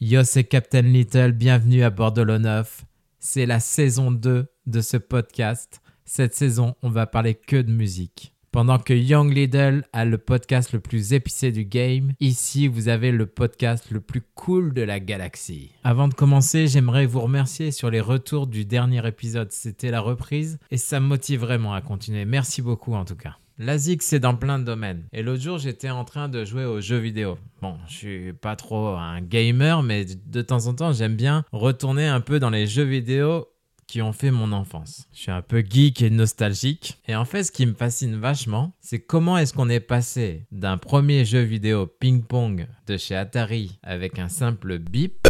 Yo, c'est Captain Little, bienvenue à Bordelot 9. C'est la saison 2 de ce podcast. Cette saison, on va parler que de musique. Pendant que Young Little a le podcast le plus épicé du game, ici vous avez le podcast le plus cool de la galaxie. Avant de commencer, j'aimerais vous remercier sur les retours du dernier épisode. C'était la reprise et ça me motive vraiment à continuer. Merci beaucoup en tout cas. La ZIG, c'est dans plein de domaines. Et l'autre jour, j'étais en train de jouer aux jeux vidéo. Bon, je suis pas trop un gamer, mais de temps en temps, j'aime bien retourner un peu dans les jeux vidéo qui ont fait mon enfance. Je suis un peu geek et nostalgique. Et en fait, ce qui me fascine vachement, c'est comment est-ce qu'on est passé d'un premier jeu vidéo ping-pong de chez Atari avec un simple bip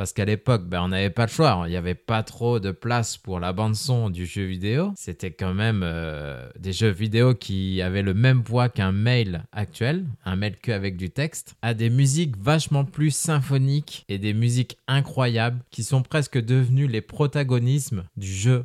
Parce qu'à l'époque, ben, on n'avait pas le choix. Il n'y avait pas trop de place pour la bande-son du jeu vidéo. C'était quand même euh, des jeux vidéo qui avaient le même poids qu'un mail actuel, un mail que avec du texte, à des musiques vachement plus symphoniques et des musiques incroyables qui sont presque devenues les protagonismes du jeu.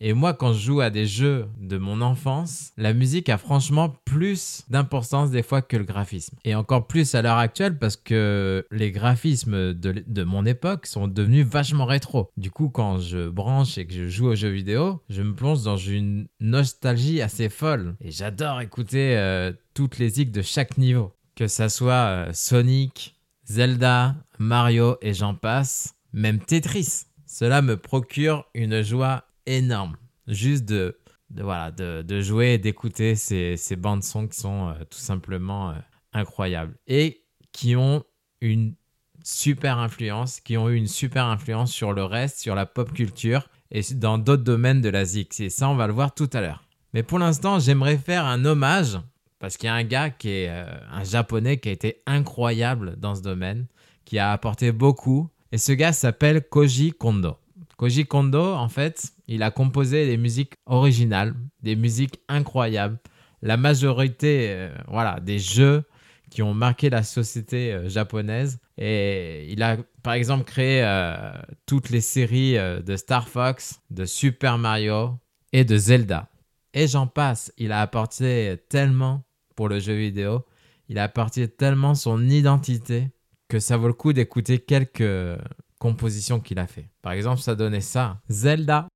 Et moi, quand je joue à des jeux de mon enfance, la musique a franchement plus d'importance des fois que le graphisme. Et encore plus à l'heure actuelle parce que les graphismes de, mon époque sont devenus vachement rétro. Du coup, quand je branche et que je joue aux jeux vidéo, je me plonge dans une nostalgie assez folle. Et j'adore écouter euh, toutes les zigs de chaque niveau. Que ça soit euh, Sonic, Zelda, Mario et j'en passe, même Tetris. Cela me procure une joie énorme. Juste de, voilà, de, jouer et d'écouter ces, ces bandes son qui sont euh, tout simplement euh, incroyables et qui ont une super influence, qui ont eu une super influence sur le reste, sur la pop culture et dans d'autres domaines de la ZX. Et ça, on va le voir tout à l'heure. Mais pour l'instant, j'aimerais faire un hommage parce qu'il y a un gars qui est euh, un japonais qui a été incroyable dans ce domaine, qui a apporté beaucoup. Et ce gars s'appelle Koji Kondo. Koji Kondo, en fait, il a composé des musiques originales, des musiques incroyables. La majorité, euh, voilà, des jeux qui ont marqué la société euh, japonaise. Et il a, par exemple, créé euh, toutes les séries de Star Fox, de Super Mario et de Zelda. Et j'en passe. Il a apporté tellement pour le jeu vidéo. Il a apporté tellement son identité que ça vaut le coup d'écouter quelques compositions qu'il a fait. Par exemple, ça donnait ça. Zelda.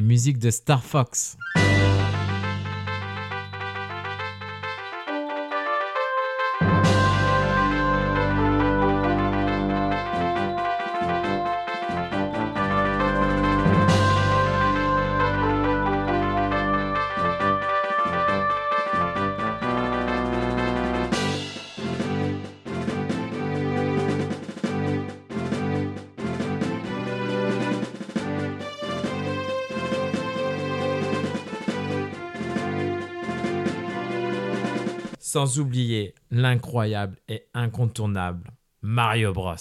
Musique de Star Fox. Sans oublier l'incroyable et incontournable Mario Bros.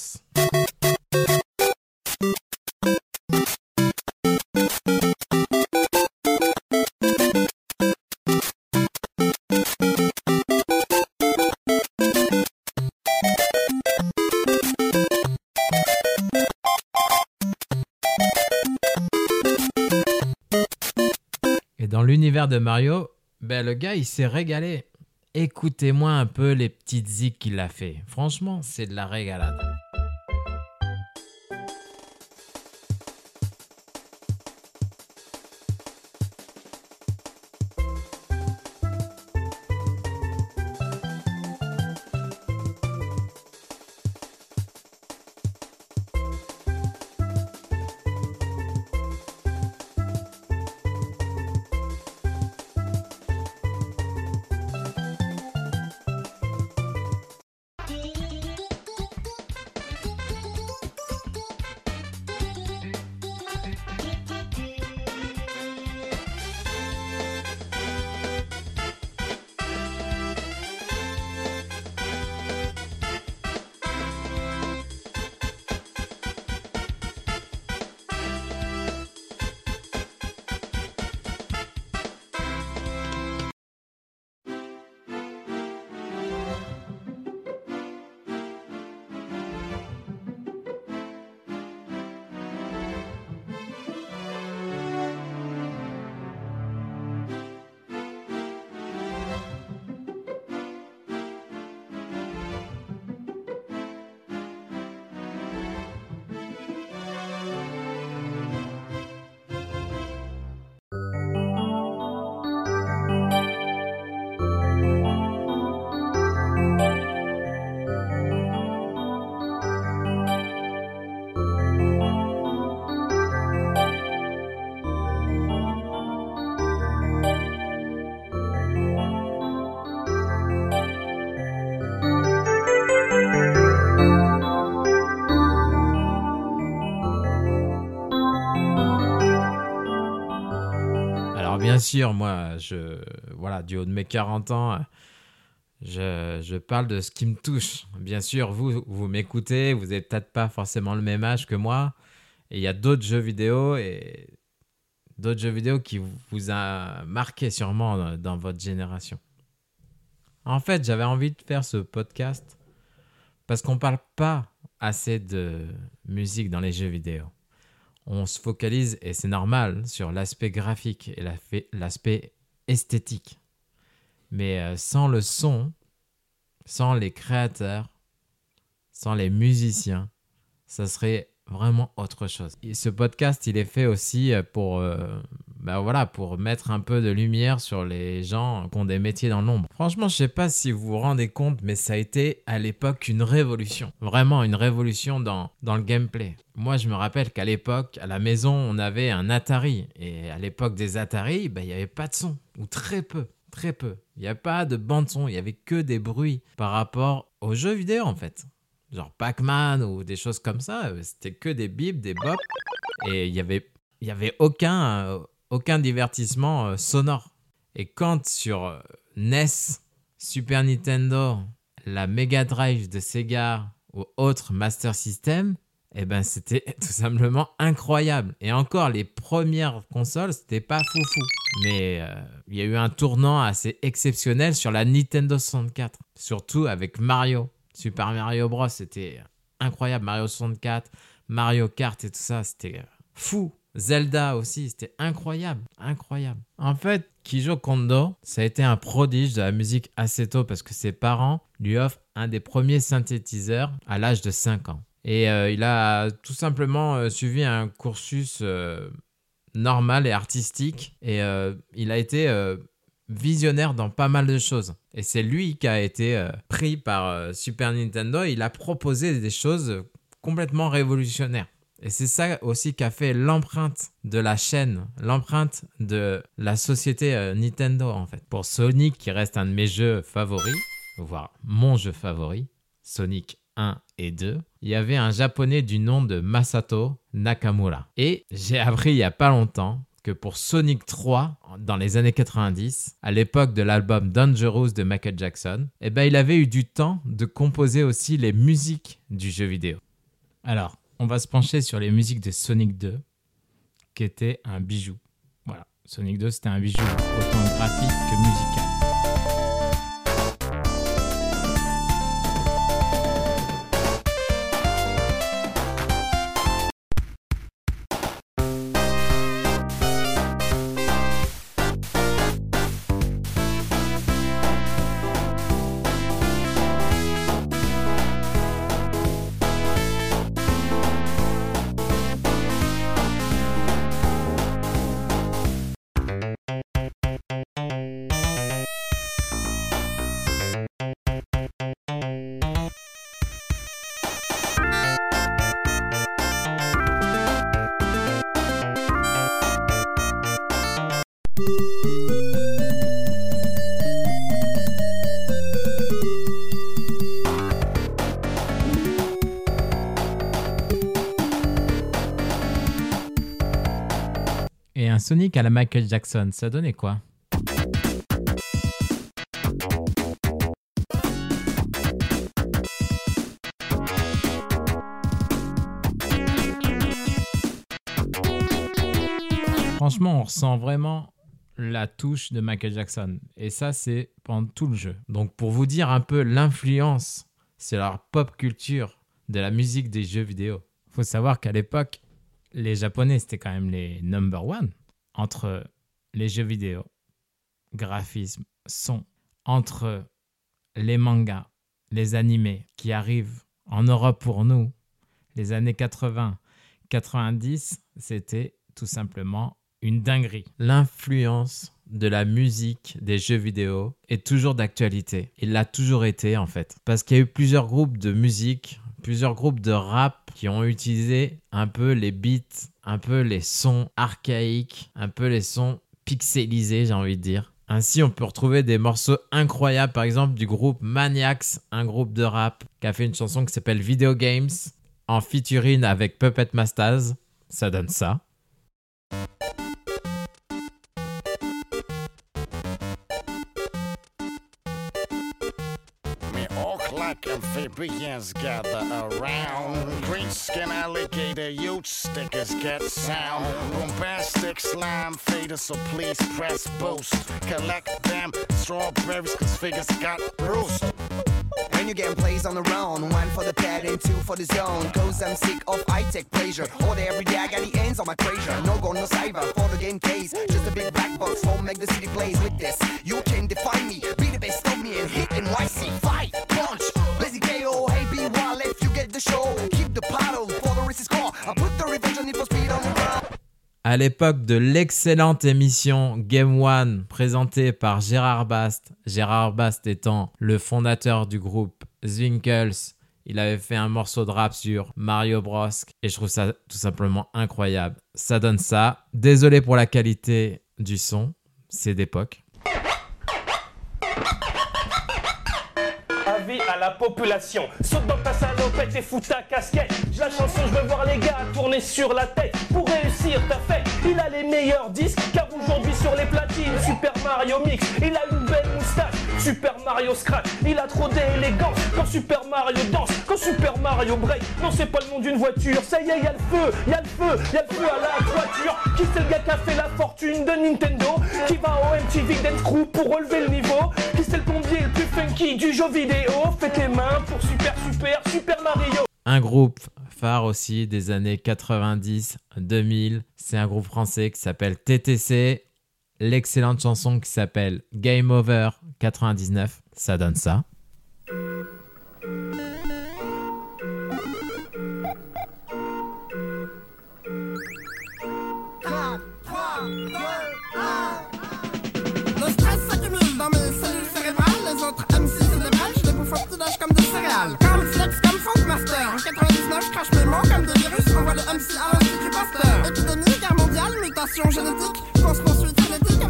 Et dans l'univers de Mario, ben le gars il s'est régalé. Écoutez-moi un peu les petites zigs qu'il a fait. Franchement, c'est de la régalade. Sûr, moi, je, voilà, du haut de mes 40 ans, je, je parle de ce qui me touche. Bien sûr, vous, vous m'écoutez, vous n'êtes peut-être pas forcément le même âge que moi. Et il y a d'autres jeux vidéo et d'autres jeux vidéo qui vous a marqué sûrement dans votre génération. En fait, j'avais envie de faire ce podcast parce qu'on parle pas assez de musique dans les jeux vidéo. On se focalise, et c'est normal, sur l'aspect graphique et l'aspect esthétique. Mais euh, sans le son, sans les créateurs, sans les musiciens, ça serait vraiment autre chose. Et ce podcast, il est fait aussi euh, pour, euh, bah voilà, pour mettre un peu de lumière sur les gens qui ont des métiers dans l'ombre. Franchement, je sais pas si vous vous rendez compte, mais ça a été à l'époque une révolution. Vraiment une révolution dans, dans le gameplay. Moi, je me rappelle qu'à l'époque, à la maison, on avait un Atari. Et à l'époque des Atari, bah, il n'y avait pas de son, ou très peu. Très peu. Il n'y avait pas de bande son, il n'y avait que des bruits par rapport aux jeux vidéo en fait genre Pac-Man ou des choses comme ça. C'était que des bips, des bops. Et il n'y avait, y avait aucun, euh, aucun divertissement euh, sonore. Et quand sur euh, NES, Super Nintendo, la Mega Drive de Sega ou autre Master System, eh ben c'était tout simplement incroyable. Et encore, les premières consoles, c'était pas foufou. Mais il y a eu un tournant assez exceptionnel sur la Nintendo 64, surtout avec Mario. Super Mario Bros, c'était incroyable. Mario 64, Mario Kart et tout ça, c'était fou. Zelda aussi, c'était incroyable, incroyable. En fait, Kijo Kondo, ça a été un prodige de la musique assez tôt parce que ses parents lui offrent un des premiers synthétiseurs à l'âge de 5 ans. Et euh, il a tout simplement euh, suivi un cursus euh, normal et artistique et il a été visionnaire dans pas mal de choses. Et c'est lui qui a été pris par Super Nintendo. Il a proposé des choses complètement révolutionnaires. Et c'est ça aussi qui a fait l'empreinte de la chaîne, l'empreinte de la société euh, Nintendo en fait. Pour Sonic, qui reste un de mes jeux favoris, voire mon jeu favori, Sonic 1 et 2, il y avait un japonais du nom de Masato Nakamura. Et j'ai appris il y a pas longtemps que pour Sonic 3, dans les années 90, à l'époque de l'album Dangerous de Michael Jackson, eh ben, il avait eu du temps de composer aussi les musiques du jeu vidéo. Alors, on va se pencher sur les musiques de Sonic 2, qui était un bijou. Voilà, Sonic 2, c'était un bijou autant graphique que musical. Sonic à la Michael Jackson, ça donnait quoi? Franchement, on ressent vraiment la touche de Michael Jackson. Et ça, c'est pendant tout le jeu. Donc, pour vous dire un peu l'influence sur la pop culture de la musique des jeux vidéo, faut savoir qu'à l'époque, les Japonais, c'était quand même les number one entre les jeux vidéo, graphisme, son, entre les mangas, les animés qui arrivent en Europe pour nous, les années 80, 90, c'était tout simplement une dinguerie. L'influence de la musique des jeux vidéo est toujours d'actualité. Il l'a toujours été en fait. Parce qu'il y a eu plusieurs groupes de musique, plusieurs groupes de rap qui ont utilisé un peu les beats, un peu les sons archaïques, un peu les sons pixelisés, j'ai envie de dire. Ainsi, on peut retrouver des morceaux incroyables, par exemple du groupe Maniacs, un groupe de rap qui a fait une chanson qui s'appelle Video Games en featuring avec Puppet Masters. Ça donne ça. Like amphibians gather around. Green skin alligator huge stickers get sound. Bombastic slime fader, so please press boost. Collect them strawberries, cause figures got bruised. When you're getting plays on the round, one for the pad and two for the zone. Cause I'm sick of high tech pleasure. All day, every day, I got the ends on my treasure. No go, no cyber for the game case. Just a big black box for make the city plays with this. You can define me, be the best of me and hit NYC. À l'époque de l'excellente émission Game One présentée par Gérard Bast, Gérard Bast étant le fondateur du groupe Zwinkels, il avait fait un morceau de rap sur Mario Bros et je trouve ça tout simplement incroyable. Ça donne ça. Désolé pour la qualité du son, c'est d'époque. À la population. Saute dans ta salopette et fous ta casquette. J'ai la chanson, je veux voir les gars tourner sur la tête. Pour réussir, ta fête, il a les meilleurs disques. Car aujourd'hui sur les platines, Super Mario Mix. Il a une belle moustache, Super Mario Scratch. Il a trop d'élégance quand Super Mario danse. Quand Super Mario break. Non, c'est pas le nom d'une voiture. Ça y est, y a le feu, y a le feu, y a le feu à la voiture. Qui c'est le gars qui a fait la fortune de Nintendo? Qui va au MTV Dance Crew pour relever le niveau? Qui c'est le plombier le plus funky du jeu vidéo? Faites les mains pour Super Super Super Mario Un groupe phare aussi des années 90-2000, c'est un groupe français qui s'appelle TTC. L'excellente chanson qui s'appelle Game Over 99, ça donne ça. 4, 3, 2, 1. Le stress s'accumule dans mes cellules cérébrales. Les autres MC célébrales, je les bouffe au petit comme des céréales. Comme Flex, comme Funkmaster. En 99, je crache mes mots comme des virus. Envoie les MC à l'Institut Pasteur. Épidémie, guerre mondiale, mutation génétique. Force poursuite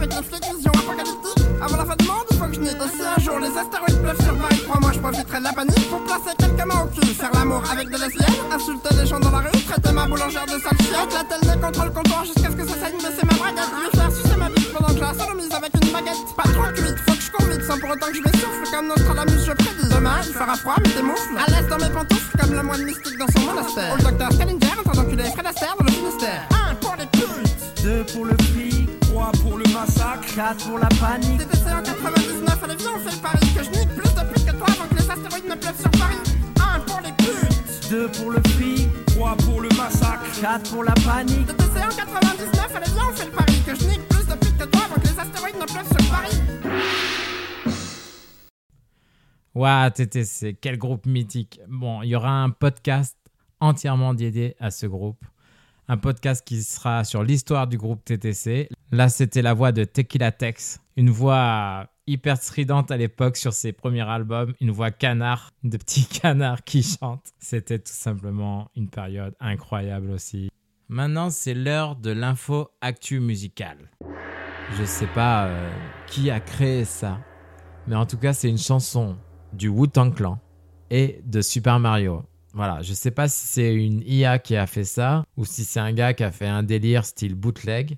avec les flics, vision apocalyptique. Avant la fin du monde, il faut que je nide. Et si un jour les astéroïdes pleuvent sur Paris, crois-moi, je profiterai de la panique pour placer quelques mains au cul. Faire l'amour avec des lesbiennes, insulter les gens dans la rue, traiter ma boulangère de sale chienne. La télé contre le comptoir jusqu'à ce que ça saigne, baisser ma braguette. Lui faire sucer ma bite pendant que je la sodomise avec une baguette. Pas trop cuite, faut que je cours vite sans pour autant que je m'essouffle. Comme Nostradamus, je prédis. Demain, il fera froid, mais tes moufles. À l'aise dans mes pantoufles, comme le moine mystique dans son monastère. Docteur 4 pour la panique. TTC en 99, allez viens on fait le pari Que je nique plus de putes que toi avant que les astéroïdes ne pleuvent sur Paris Un pour les putes 2 pour le fric, 3 pour le massacre 4 pour la panique. TTC en 99, allez viens on fait le pari Que je nique plus de putes que toi avant que les astéroïdes ne pleuvent sur Paris Waouh, TTC, quel groupe mythique. Bon, il y aura un podcast entièrement dédié à ce groupe. Un podcast qui sera sur l'histoire du groupe TTC. Là, c'était la voix de Tequila Tex, une voix hyper stridente à l'époque sur ses premiers albums, une voix canard, de petit canard qui chante. C'était tout simplement une période incroyable aussi. Maintenant, c'est l'heure de l'info actu musicale. Je sais pas euh, qui a créé ça, mais en tout cas, c'est une chanson du Wu-Tang Clan et de Super Mario. Voilà, je sais pas si c'est une IA qui a fait ça ou si c'est un gars qui a fait un délire style bootleg,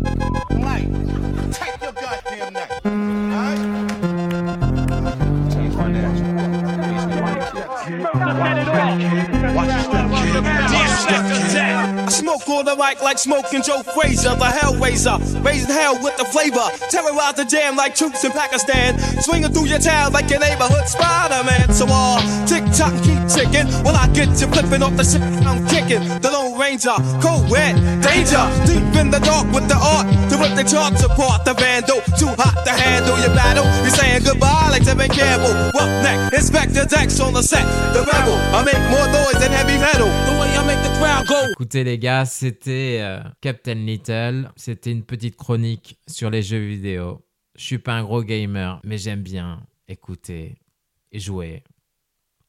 mic like smoking Joe Frazier, the Hellraiser. Raising hell with the flavor. Terrorize the jam like troops in Pakistan. Swinging through your town like a neighborhood Spider-Man. So all tick tock, keep ticking. When I get you flipping off the shit I'm kicking. The Lone Ranger, cold wet, danger. Deep in the dark with the art to rip the charts apart. The vandal, too hot to handle your battle. You're saying goodbye like Tevin Campbell. Neck, Inspector Dex on the set. The rebel, I make more noise than heavy metal. The way I make the crowd go. Écoutez les gars, c'était euh, Captain Little. C'était une petite chronique sur les jeux vidéo. Je suis pas un gros gamer, mais j'aime bien écouter et jouer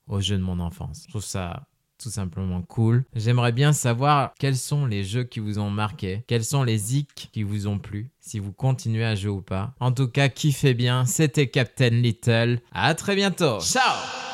aux jeux de mon enfance. Je trouve ça tout simplement cool. J'aimerais bien savoir quels sont les jeux qui vous ont marqué, quels sont les zik qui vous ont plu, si vous continuez à jouer ou pas. En tout cas, kiffez bien. C'était Captain Little. À très bientôt. Ciao